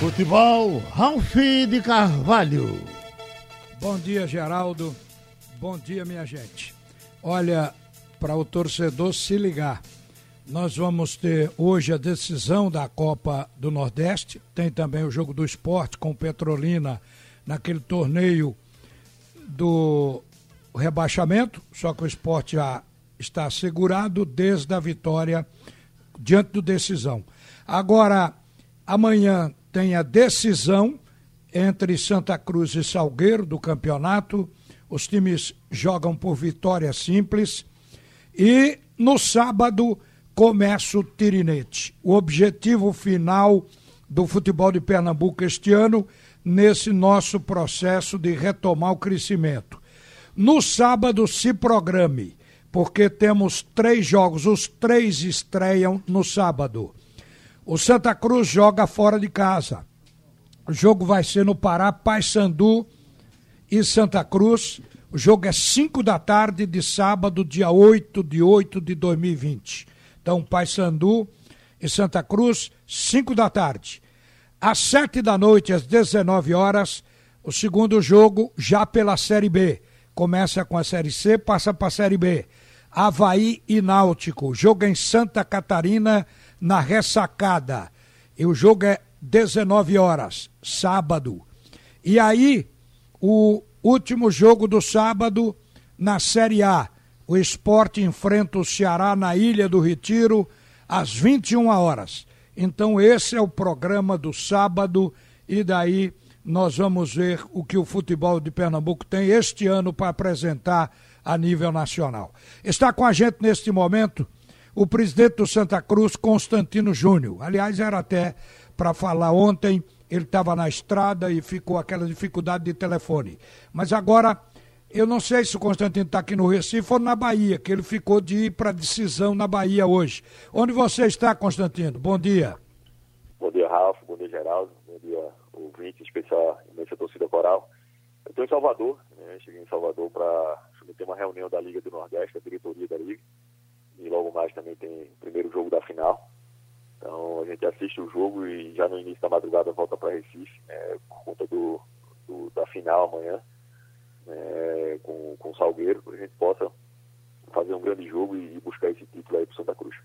Futebol, Ralf de Carvalho. Bom dia, Geraldo. Bom dia, minha gente. Olha, para o torcedor se ligar, nós vamos ter hoje a decisão da Copa do Nordeste. Tem também o jogo do esporte com Petrolina naquele torneio do rebaixamento, só que o esporte já está assegurado desde a vitória diante do decisão. Agora, amanhã tem a decisão entre Santa Cruz e Salgueiro do campeonato. Os times jogam por vitória simples. E no sábado começa o Tirinete. O objetivo final do futebol de Pernambuco este ano, nesse nosso processo de retomar o crescimento. No sábado se programe, porque temos três jogos, os três estreiam no sábado. O Santa Cruz joga fora de casa. O jogo vai ser no Pará, Paysandu e Santa Cruz. O jogo é 5 da tarde de sábado, dia 8 de 8 de 2020. Então, Paysandu e Santa Cruz, 5 da tarde. Às 7 da noite, às 19 horas, o segundo jogo já pela Série B. Começa com a Série C, passa para a Série B. Havaí e Náutico. Jogo em Santa Catarina, na ressacada. E o jogo é 19 horas, sábado. E aí, o último jogo do sábado na Série A. O esporte enfrenta o Ceará na Ilha do Retiro às 21 horas. Então, esse é o programa do sábado, e daí nós vamos ver o que o futebol de Pernambuco tem este ano para apresentar a nível nacional. Está com a gente neste momento o presidente do Santa Cruz, Constantino Júnior. Aliás, era até para falar ontem, ele estava na estrada e ficou aquela dificuldade de telefone. Mas agora, eu não sei se o Constantino está aqui no Recife ou na Bahia, que ele ficou de ir para decisão na Bahia hoje. Onde você está, Constantino? Bom dia. Bom dia, Ralf. Bom dia, Geraldo. Bom dia, ouvinte, especial imensa torcida coral. Eu estou em Salvador, né? cheguei em Salvador para ter uma reunião da Liga do Nordeste, da diretoria da Liga e logo mais também tem o primeiro jogo da final. Então a gente assiste o jogo e já no início da madrugada volta para Recife, né, por conta do, do, da final amanhã, né, com, com o Salgueiro, para a gente possa fazer um grande jogo e, buscar esse título aí para Santa Cruz.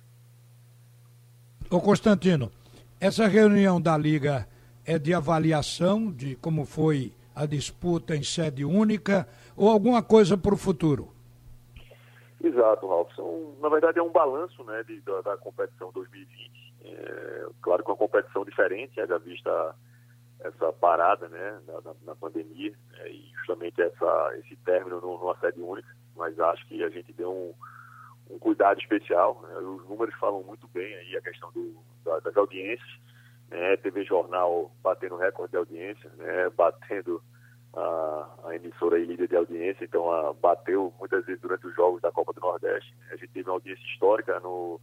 Ô Constantino, essa reunião da Liga é de avaliação de como foi a disputa em sede única ou alguma coisa para o futuro? Exato, Ralf. Na verdade, é um balanço né, de, da, da competição 2020. É, claro que uma competição diferente, haja vista essa parada né, na, na pandemia é, e justamente essa, esse término numa sede única. Mas acho que a gente deu um, um cuidado especial. Né, os números falam muito bem aí a questão do, da, das audiências. Né, TV Jornal batendo recorde de audiência, né, batendo a, a emissora aí líder de audiência, então a, bateu muitas vezes durante os jogos da Copa do Nordeste. A gente teve uma audiência histórica no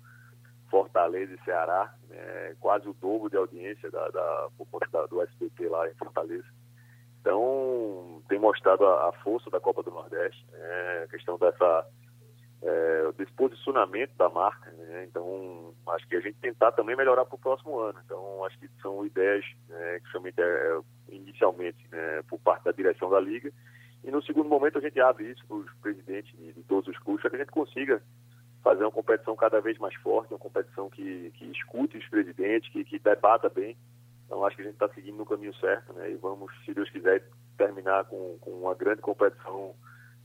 Fortaleza e Ceará, né, quase o dobro de audiência da, da, da, do SBT lá em Fortaleza. Então, tem mostrado a, a força da Copa do Nordeste, né, a questão dessa é, posicionamento da marca. Né? Então, acho que a gente tentar também melhorar para o próximo ano. Então, acho que são ideias né, que somente é, inicialmente né, por parte da direção da Liga. E no segundo momento a gente abre isso para os presidentes de, de, todos os clubes para que a gente consiga fazer uma competição cada vez mais forte, uma competição que, que escute os presidentes, que, que debata bem. Então acho que a gente está seguindo no caminho certo, né? E vamos, se Deus quiser, terminar com, com uma grande competição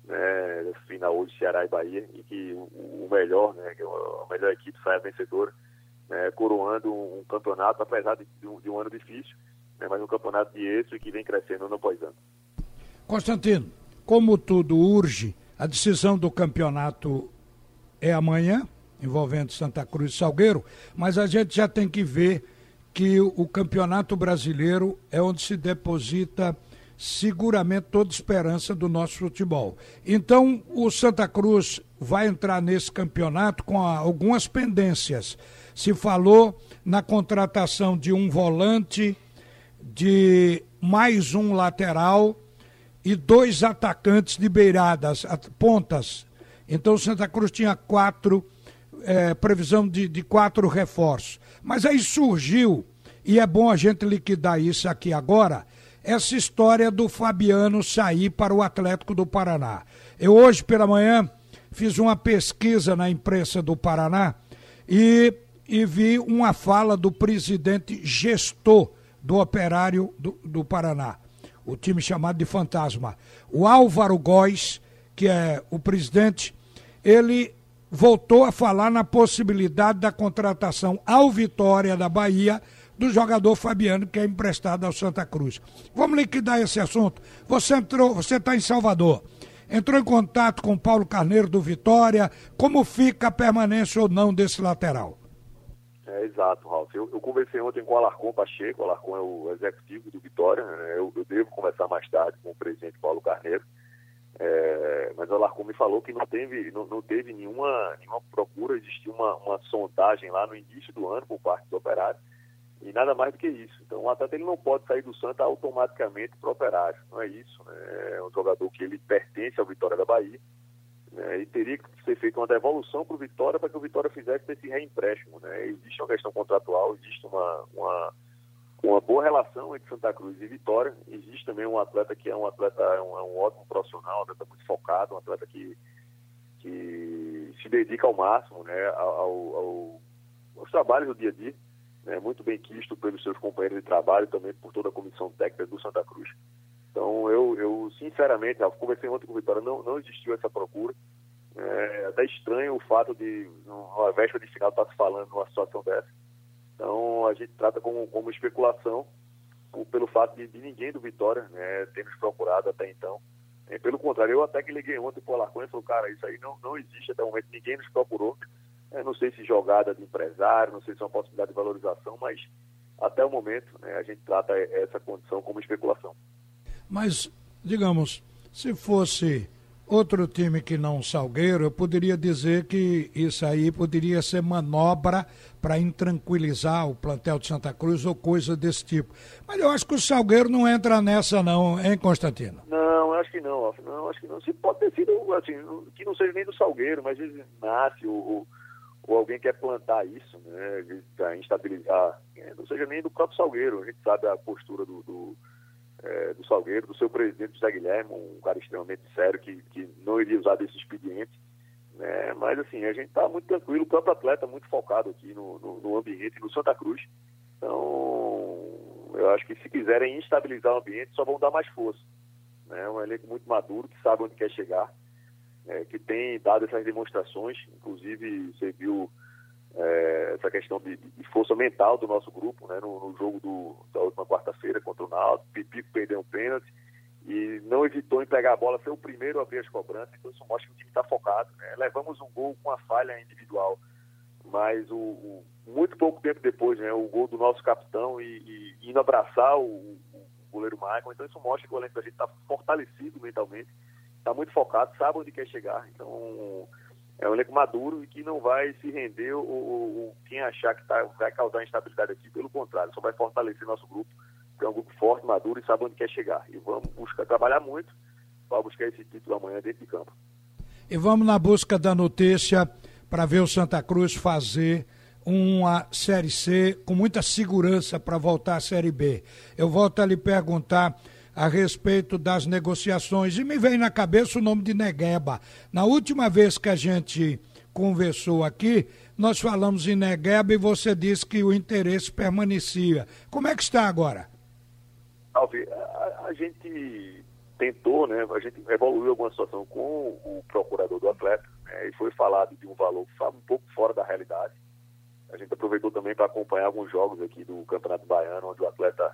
né, final hoje Ceará e Bahia e que o, o melhor, né, que a melhor equipe saia vencedora, né, coroando um, um, campeonato, apesar de, de, um, de um ano difícil, né, mas um campeonato de êxito que vem crescendo ano após ano. Constantino, como tudo urge, a decisão do campeonato é amanhã, envolvendo Santa Cruz e Salgueiro, mas a gente já tem que ver que o campeonato brasileiro é onde se deposita seguramente toda esperança do nosso futebol. Então, o Santa Cruz vai entrar nesse campeonato com algumas pendências. Se falou na contratação de um volante, de mais um lateral e dois atacantes de beiradas, pontas. Então, o Santa Cruz tinha quatro, é, previsão de, de quatro reforços. Mas aí surgiu e é bom a gente liquidar isso aqui agora, essa história do Fabiano sair para o Atlético do Paraná. Eu hoje pela manhã fiz uma pesquisa na imprensa do Paraná e, e vi uma fala do presidente gestor do Operário do, do Paraná, o time chamado de Fantasma. O Álvaro Góes, que é o presidente, ele voltou a falar na possibilidade da contratação ao Vitória da Bahia do jogador Fabiano, que é emprestado ao Santa Cruz. Vamos liquidar esse assunto. Você entrou, você está em Salvador. Entrou em contato com Paulo Carneiro do Vitória. Como fica a permanência ou não desse lateral? É, exato, Ralf. Eu, eu, conversei ontem com o Alarcon Pacheco, o Alarcon é o executivo do Vitória. Né? Eu, eu, devo conversar mais tarde com o presidente Paulo Carneiro. É, mas o Alarcon me falou que não teve, não, não teve nenhuma, nenhuma procura, existiu uma, uma sondagem lá no início do ano por parte do operário e nada mais do que isso. Então o atleta ele não pode sair do Santa automaticamente para operário, não é isso. Né? É um jogador que ele pertence ao Vitória da Bahia né? e teria que ser feita uma devolução para o Vitória para que o Vitória fizesse esse reempréstimo. Né? Existe uma questão contratual, existe uma, uma uma boa relação entre Santa Cruz e Vitória. Existe também um atleta que é um atleta, é um, é um ótimo profissional, um atleta muito focado, um atleta que, que se dedica ao máximo né, ao, ao, aos trabalhos do dia a dia, né, muito bem quisto pelos seus companheiros de trabalho e também por toda a comissão técnica do Santa Cruz. Então, eu, eu sinceramente, eu conversei ontem com o Vitória, não, não existiu essa procura. É até estranho o fato de, numa véspera de final, estar tá se falando numa situação dessa então a gente trata como, como especulação pelo fato de, de, ninguém do Vitória né, ter nos procurado até então. É, pelo contrário, eu até que liguei ontem para o Alarcon e falou, cara, isso aí não, não existe até o momento, ninguém nos procurou. Não sei se jogada de empresário, não sei se é uma possibilidade de valorização, mas até o momento né, a gente trata essa condição como especulação. Mas, digamos, se fosse Outro time que não Salgueiro, eu poderia dizer que isso aí poderia ser manobra para intranquilizar o plantel de Santa Cruz ou coisa desse tipo. Mas eu acho que o Salgueiro não entra nessa não, hein, Constantino? Não, acho que não, não, acho que não. Se pode ter sido, assim, que não seja nem do Salgueiro, mas vezes nasce ou, alguém quer plantar isso, né, para instabilizar, é, não seja nem do próprio Salgueiro. A gente sabe a postura do, do é, do Salgueiro, do seu presidente José Guilherme, um cara extremamente sério que, que não iria usar desse expediente. Né? Mas assim, a gente está muito tranquilo, o próprio atleta muito focado aqui no, no, no, ambiente, no Santa Cruz. Então, eu acho que se quiserem instabilizar o ambiente, só vão dar mais força. Né? Um elenco muito maduro, que sabe onde quer chegar, é, que tem dado essas demonstrações, inclusive você viu é, essa questão de, de, força mental do nosso grupo, né, no, no jogo do, da última quarta-feira contra o Náutico, Pipico perdeu um pênalti e não evitou em pegar a bola, foi o primeiro a ver as cobranças, então isso mostra que o time está focado. Né? Levamos um gol com a falha individual, mas o, o, muito pouco tempo depois, né, o gol do nosso capitão e, e indo abraçar o, o, goleiro Michael, então isso mostra que o elenco da gente está fortalecido mentalmente, está muito focado, sabe onde quer chegar, então é um elenco maduro e que não vai se render o, o, quem achar que tá, vai causar instabilidade aqui, pelo contrário, só vai fortalecer nosso grupo, que é um grupo forte, maduro e sabe onde quer chegar. E vamos buscar trabalhar muito para buscar esse título amanhã dentro de campo. E vamos na busca da notícia para ver o Santa Cruz fazer uma Série C com muita segurança para voltar à Série B. Eu volto a lhe perguntar a respeito das negociações e me vem na cabeça o nome de Negueba. Na última vez que a gente conversou aqui, nós falamos em Negueba e você disse que o interesse permanecia. Como é que está agora? Alvi, a, a gente tentou, né, a gente evoluiu alguma situação com o procurador do atleta né, e foi falado de um valor um pouco fora da realidade. A gente aproveitou também para acompanhar alguns jogos aqui do Campeonato Baiano, onde o atleta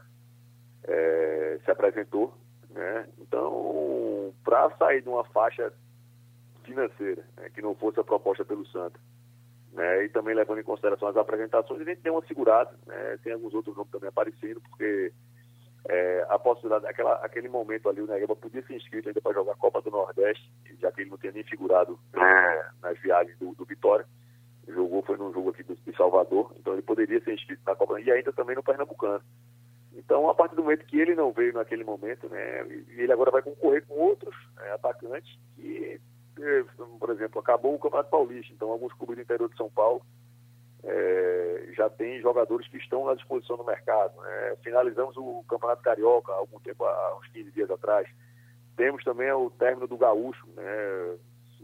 é, se apresentou. Né? Então, para sair de uma faixa financeira, né, que não fosse a proposta pelo Santa, né, e também levando em consideração as apresentações, a gente tem uma segurada, né, tem alguns outros nomes também aparecendo, porque é, a possibilidade, aquela, aquele momento ali, o Negueba podia ser inscrito ainda para jogar a Copa do Nordeste, já que ele não tinha nem figurado né, nas viagens do, do Vitória, jogou, foi num jogo aqui do, de Salvador, então ele poderia ser inscrito na Copa, e ainda também no Pernambucano. Então, a partir do momento que ele não veio naquele momento, né, ele agora vai concorrer com outros né, atacantes que, eh, por exemplo, acabou o Campeonato Paulista, então alguns clubes do interior de São Paulo é, já tem jogadores que estão à disposição no mercado. Né? Finalizamos o Campeonato Carioca há algum tempo, há uns 15 dias atrás. Temos também o término do Gaúcho, né?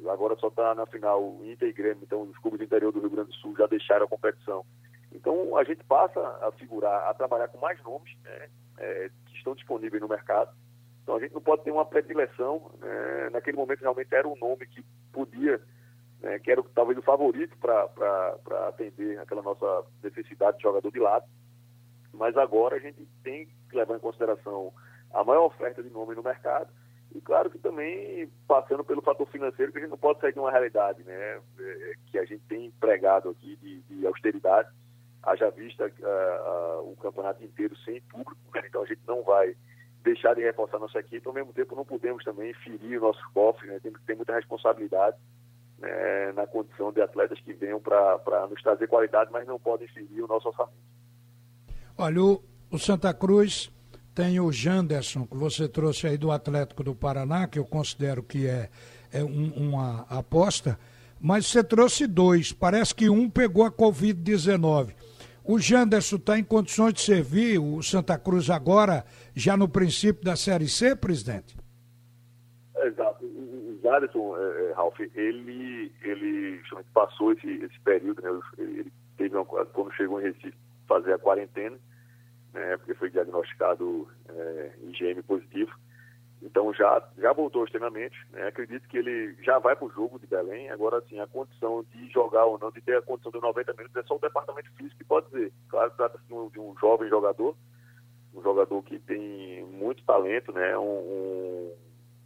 agora só está na final Inter e Grêmio, então os clubes do interior do Rio Grande do Sul já deixaram a competição. Então a gente passa a figurar, a trabalhar com mais nomes né? é, que estão disponíveis no mercado. Então a gente não pode ter uma predileção. Né? Naquele momento realmente era um nome que podia né, que era talvez o favorito para atender aquela nossa necessidade de jogador de lado. Mas agora a gente tem que levar em consideração a maior oferta de nome no mercado e claro que também passando pelo fator financeiro, que a gente não pode sair de uma realidade né, é, que a gente tem empregado aqui de, de austeridade, haja vista uh, uh, o campeonato inteiro sem público, né, então a gente não vai deixar de reforçar nossa equipe, ao mesmo tempo não podemos também ferir nossos cofres, né, tem que ter muita responsabilidade né, na condição de atletas que venham para nos trazer qualidade, mas não podem ferir o nosso orçamento. Olha, o, o Santa Cruz tem o Janderson, que você trouxe aí do Atlético do Paraná, que eu considero que é, é um, uma aposta, mas você trouxe dois. Parece que um pegou a Covid-19. O Janderson está em condições de servir o Santa Cruz agora, já no princípio da Série C, presidente? Exato. Jadson, é, é, Ralf, ele, ele passou esse, esse período, né? Ele teve uma, quando chegou em Recife fazer a quarentena, né? Porque foi diagnosticado é, IgM positivo. Então já, já voltou aos treinamentos, né? Acredito que ele já vai para o jogo de Belém. Agora, assim, a condição de jogar ou não, de ter a condição de 90 minutos, é só o departamento físico que pode dizer. Claro, trata-se de, um, jovem jogador, um jogador que tem muito talento, né? um, um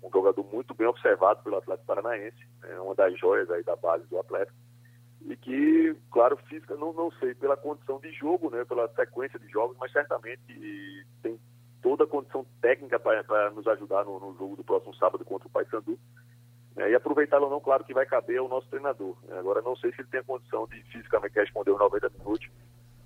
um jogador muito bem observado pelo Atlético Paranaense, é uma das joias aí da base do Atlético, e que, claro, física, não, não sei, pela condição de jogo, né, pela sequência de jogos, mas certamente tem toda a condição técnica para nos ajudar no, no, jogo do próximo sábado contra o Paysandu. É, e aproveitá-lo ou não, claro que vai caber ao nosso treinador. É, agora, não sei se ele tem a condição de fisicamente responder os 90 minutos,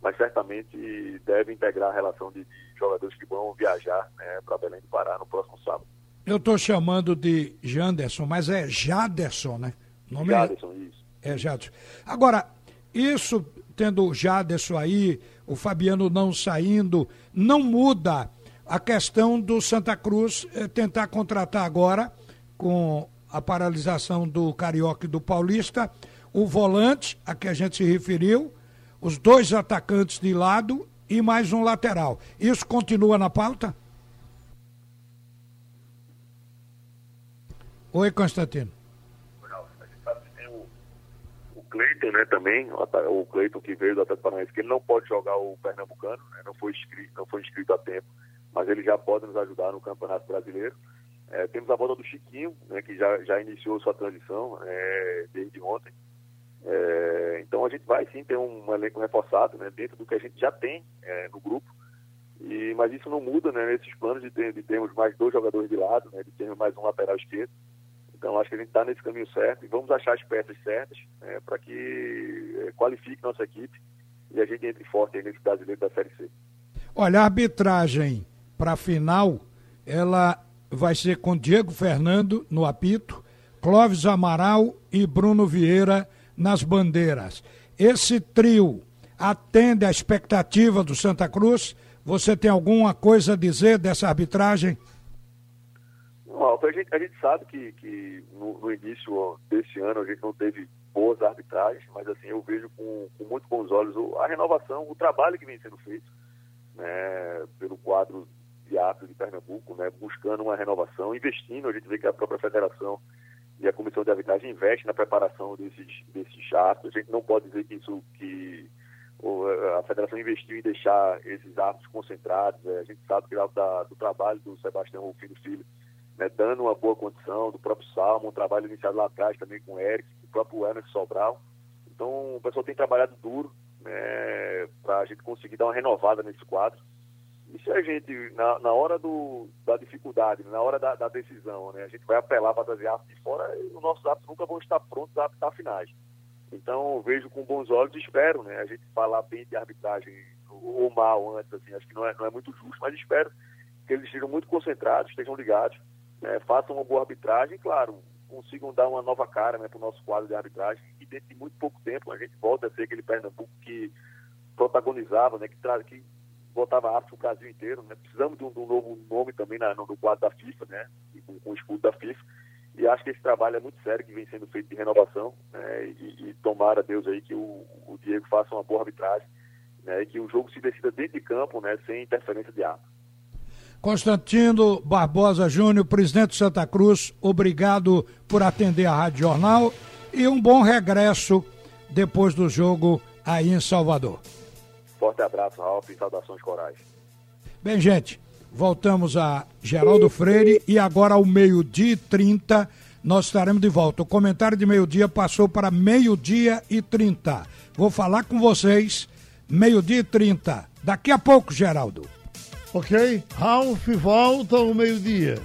mas certamente deve integrar a relação de, de jogadores que vão viajar né, para Belém do Pará no próximo sábado. Eu estou chamando de Janderson, mas é Jaderson, né? O nome é- Jaderson, é... isso. É Jaderson. Agora, isso tendo o Jaderson aí, o Fabiano não saindo, não muda a questão do Santa Cruz é, tentar contratar agora, com a paralisação do Carioca e do Paulista, o volante, a que a gente se referiu, os dois atacantes de lado e mais um lateral. Isso continua na pauta? Oi, Constantino. O Cleiton, né, também, o Cleiton que veio do Atlético Paranaense, que ele não pode jogar o Pernambucano, né, não, foi inscrito, não foi inscrito a tempo, mas ele já pode nos ajudar no Campeonato Brasileiro. É, temos a volta do Chiquinho, né, que já, já iniciou sua transição é, desde ontem. É, então a gente vai sim ter um elenco reforçado né, dentro do que a gente já tem é, no grupo. E, mas isso não muda né, nesses planos de, ter, de termos mais dois jogadores de lado, né, de termos mais um lateral esquerdo. Então, acho que a gente está nesse caminho certo e vamos achar as peças certas né, para que é, qualifique nossa equipe e a gente entre forte nesse brasileiro da Série C. Olha, a arbitragem para a final, ela vai ser com Diego Fernando no apito, Clóvis Amaral e Bruno Vieira nas bandeiras. Esse trio atende à expectativa do Santa Cruz? Você tem alguma coisa a dizer dessa arbitragem? A gente, a gente sabe que, que no, no, início desse ano a gente não teve boas arbitragens, mas assim, eu vejo com, com muito bons olhos a renovação, o trabalho que vem sendo feito né, pelo quadro de de Pernambuco, né, buscando uma renovação, investindo, a gente vê que a própria federação e a comissão de arbitragem investe na preparação desses, desses árbitros. A gente não pode dizer que isso que a federação investiu em deixar esses árbitros concentrados. É, a gente sabe que da, do trabalho do Sebastião Rufino Filho né, dando uma boa condição, do próprio Salmo, um trabalho iniciado lá atrás também com o Eric, o próprio Emerson Sobral. Então, o pessoal tem trabalhado duro né, para a gente conseguir dar uma renovada nesse quadro. E se a gente, na, na hora do, da dificuldade, na hora da, da decisão, né, a gente vai apelar para trazer árbitros de fora, os nossos árbitros nunca vão estar prontos a apitar finais. Então, vejo com bons olhos e espero né, a gente falar bem de arbitragem ou mal antes, assim, acho que não é, não é muito justo, mas espero que eles estejam muito concentrados, estejam ligados né, façam uma boa arbitragem, claro, consigam dar uma nova cara né, para o nosso quadro de arbitragem e dentro de muito pouco tempo a gente volta a ser aquele Pernambuco que protagonizava, né, que, que botava arte o Brasil inteiro. Né? Precisamos de um, de um, novo nome também na, no quadro da FIFA, né, com, com o escudo da FIFA. E acho que esse trabalho é muito sério que vem sendo feito de renovação né, e, e tomara Deus aí que o, o Diego faça uma boa arbitragem né, e que o jogo se decida dentro de campo, né, sem interferência de árbitro. Constantino Barbosa Júnior, presidente de Santa Cruz, obrigado por atender a Rádio Jornal e um bom regresso depois do jogo aí em Salvador. Forte abraço, Ralf, e saudações corais. Bem, gente, voltamos a Geraldo Freire e agora ao meio-dia e 30 nós estaremos de volta. O comentário de meio-dia passou para meio-dia e 30. Vou falar com vocês, meio-dia e 30. Daqui a pouco, Geraldo. Ok? Ralph volta ao meio-dia.